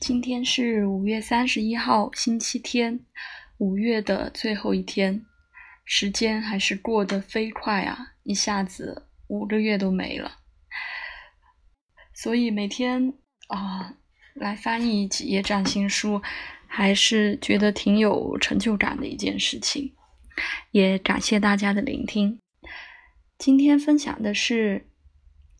今天是五月三十一号，星期天，五月的最后一天，时间还是过得飞快啊！一下子五个月都没了，所以每天啊来翻译几页占星书，还是觉得挺有成就感的一件事情。也感谢大家的聆听。今天分享的是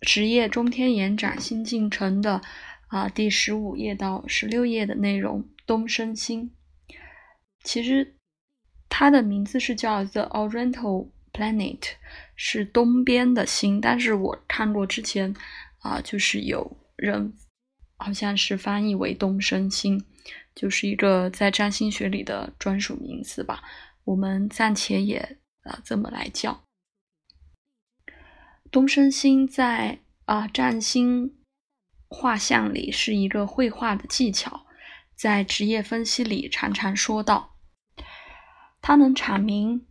职业中天延展新进程的。啊，第十五页到十六页的内容，东升星，其实它的名字是叫 The Oriental Planet，是东边的星。但是我看过之前啊，就是有人好像是翻译为东升星，就是一个在占星学里的专属名词吧。我们暂且也啊这么来叫。东升星在啊占星。画像里是一个绘画的技巧，在职业分析里常常说到，它能阐明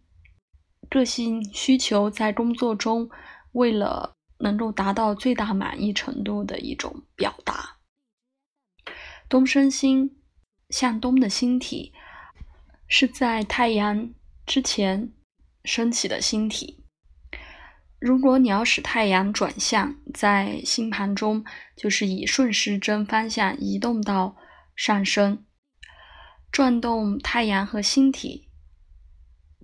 个性需求在工作中为了能够达到最大满意程度的一种表达。东升星向东的星体是在太阳之前升起的星体。如果你要使太阳转向，在星盘中就是以顺时针方向移动到上升，转动太阳和星体，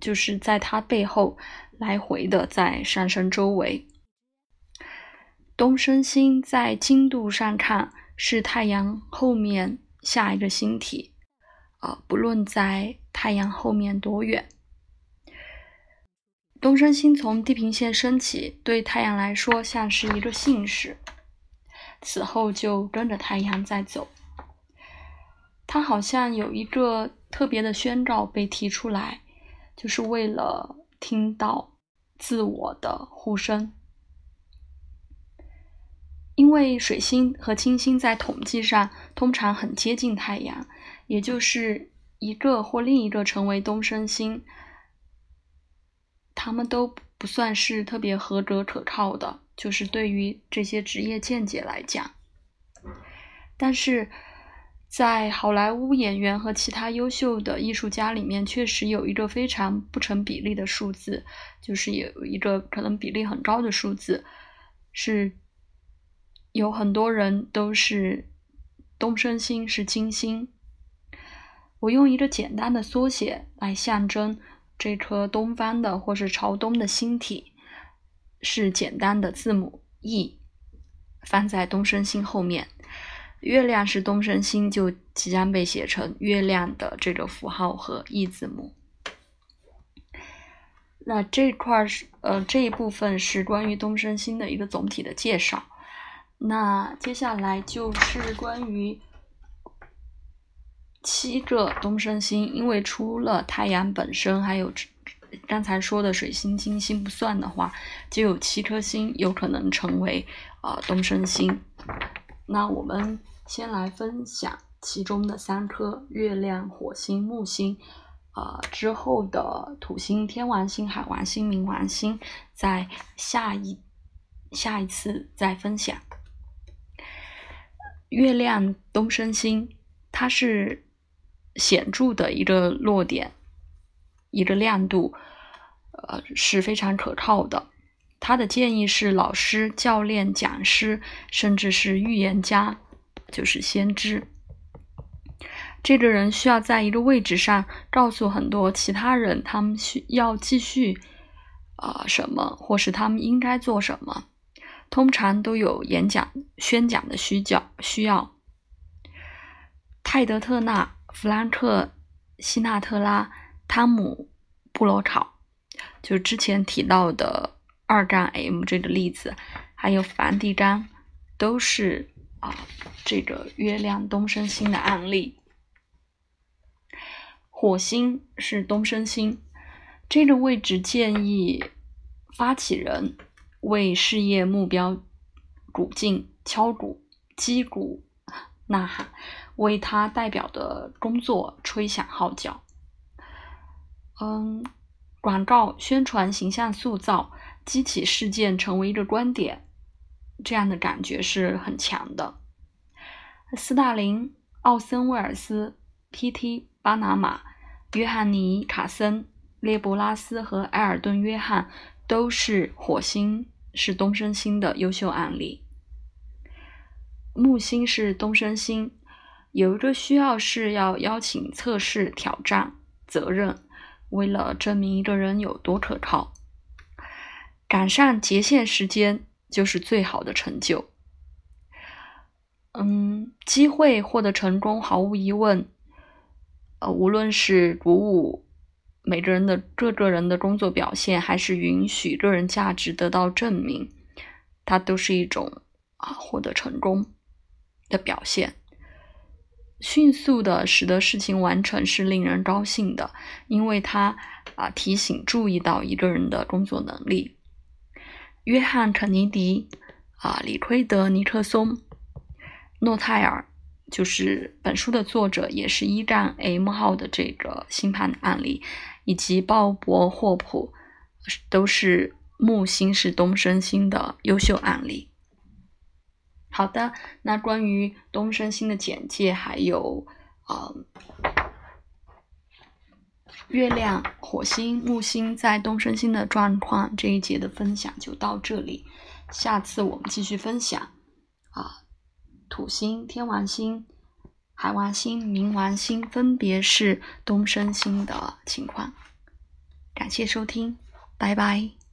就是在它背后来回的在上升周围。东升星在经度上看是太阳后面下一个星体，啊，不论在太阳后面多远。东升星从地平线升起，对太阳来说像是一个信使，此后就跟着太阳在走。它好像有一个特别的宣告被提出来，就是为了听到自我的呼声。因为水星和金星在统计上通常很接近太阳，也就是一个或另一个成为东升星。他们都不算是特别合格可靠的，就是对于这些职业见解来讲。但是在好莱坞演员和其他优秀的艺术家里面，确实有一个非常不成比例的数字，就是有一个可能比例很高的数字，是有很多人都是东升星是金星。我用一个简单的缩写来象征。这颗东方的或是朝东的星体是简单的字母 E，放在东升星后面。月亮是东升星，就即将被写成月亮的这个符号和 E 字母。那这块是呃这一部分是关于东升星的一个总体的介绍。那接下来就是关于。七个东升星，因为除了太阳本身，还有刚才说的水星、金星不算的话，就有七颗星有可能成为呃东升星。那我们先来分享其中的三颗：月亮、火星、木星。呃，之后的土星、天王星、海王星、冥王星，在下一下一次再分享。月亮东升星，它是。显著的一个落点，一个亮度，呃是非常可靠的。他的建议是：老师、教练、讲师，甚至是预言家，就是先知。这个人需要在一个位置上告诉很多其他人，他们需要继续啊什么，或是他们应该做什么。通常都有演讲、宣讲的需要。需要。泰德特纳。弗兰克·希纳特拉、汤姆·布罗考，就之前提到的二杠 M 这个例子，还有梵蒂冈，都是啊这个月亮东升星的案例。火星是东升星，这个位置建议发起人为事业目标鼓劲、敲鼓、击鼓、呐喊。为他代表的工作吹响号角，嗯，广告宣传、形象塑造、激起事件成为一个观点，这样的感觉是很强的。斯大林奥森威尔斯、P.T. 巴拿马、约翰尼卡森、列伯拉斯和埃尔顿约翰都是火星是东升星的优秀案例。木星是东升星，有一个需要是要邀请测试、挑战、责任，为了证明一个人有多可靠。赶上节限时间就是最好的成就。嗯，机会获得成功，毫无疑问，呃，无论是鼓舞每个人的各个人的工作表现，还是允许个人价值得到证明，它都是一种啊获得成功的表现。迅速的使得事情完成是令人高兴的，因为它啊提醒注意到一个人的工作能力。约翰·肯尼迪，啊，李奎德·尼克松，诺泰尔，就是本书的作者，也是一战 M 号的这个星盘案例，以及鲍勃·霍普，都是木星是东升星的优秀案例。好的，那关于东升星的简介，还有啊。月亮、火星、木星在东升星的状况，这一节的分享就到这里。下次我们继续分享啊，土星、天王星、海王星、冥王星分别是东升星的情况。感谢收听，拜拜。